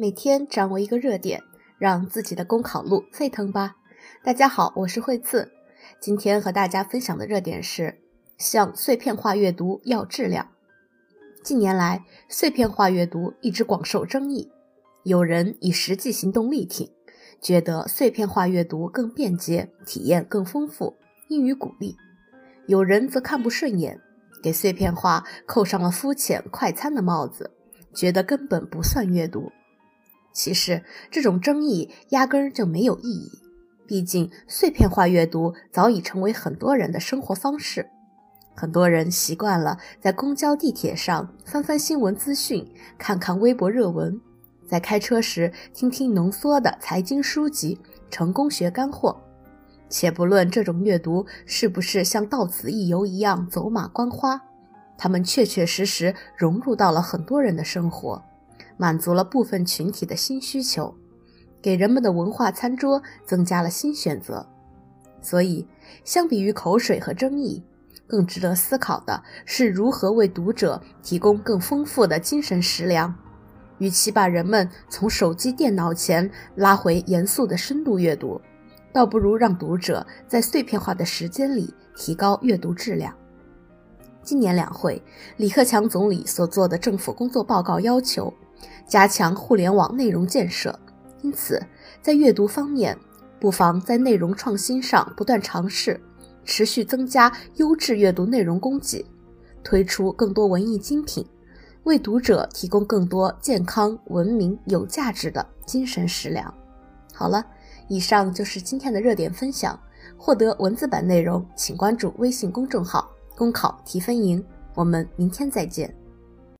每天掌握一个热点，让自己的公考路沸腾吧！大家好，我是惠次，今天和大家分享的热点是：向碎片化阅读要质量。近年来，碎片化阅读一直广受争议，有人以实际行动力挺，觉得碎片化阅读更便捷，体验更丰富，应予鼓励；有人则看不顺眼，给碎片化扣上了肤浅快餐的帽子，觉得根本不算阅读。其实，这种争议压根儿就没有意义。毕竟，碎片化阅读早已成为很多人的生活方式。很多人习惯了在公交、地铁上翻翻新闻资讯，看看微博热文；在开车时听听浓缩的财经书籍、成功学干货。且不论这种阅读是不是像到此一游一样走马观花，他们确确实实融入到了很多人的生活。满足了部分群体的新需求，给人们的文化餐桌增加了新选择。所以，相比于口水和争议，更值得思考的是如何为读者提供更丰富的精神食粮。与其把人们从手机、电脑前拉回严肃的深度阅读，倒不如让读者在碎片化的时间里提高阅读质量。今年两会，李克强总理所做的政府工作报告要求。加强互联网内容建设，因此在阅读方面，不妨在内容创新上不断尝试，持续增加优质阅读内容供给，推出更多文艺精品，为读者提供更多健康、文明、有价值的精神食粮。好了，以上就是今天的热点分享。获得文字版内容，请关注微信公众号“公考提分营”。我们明天再见。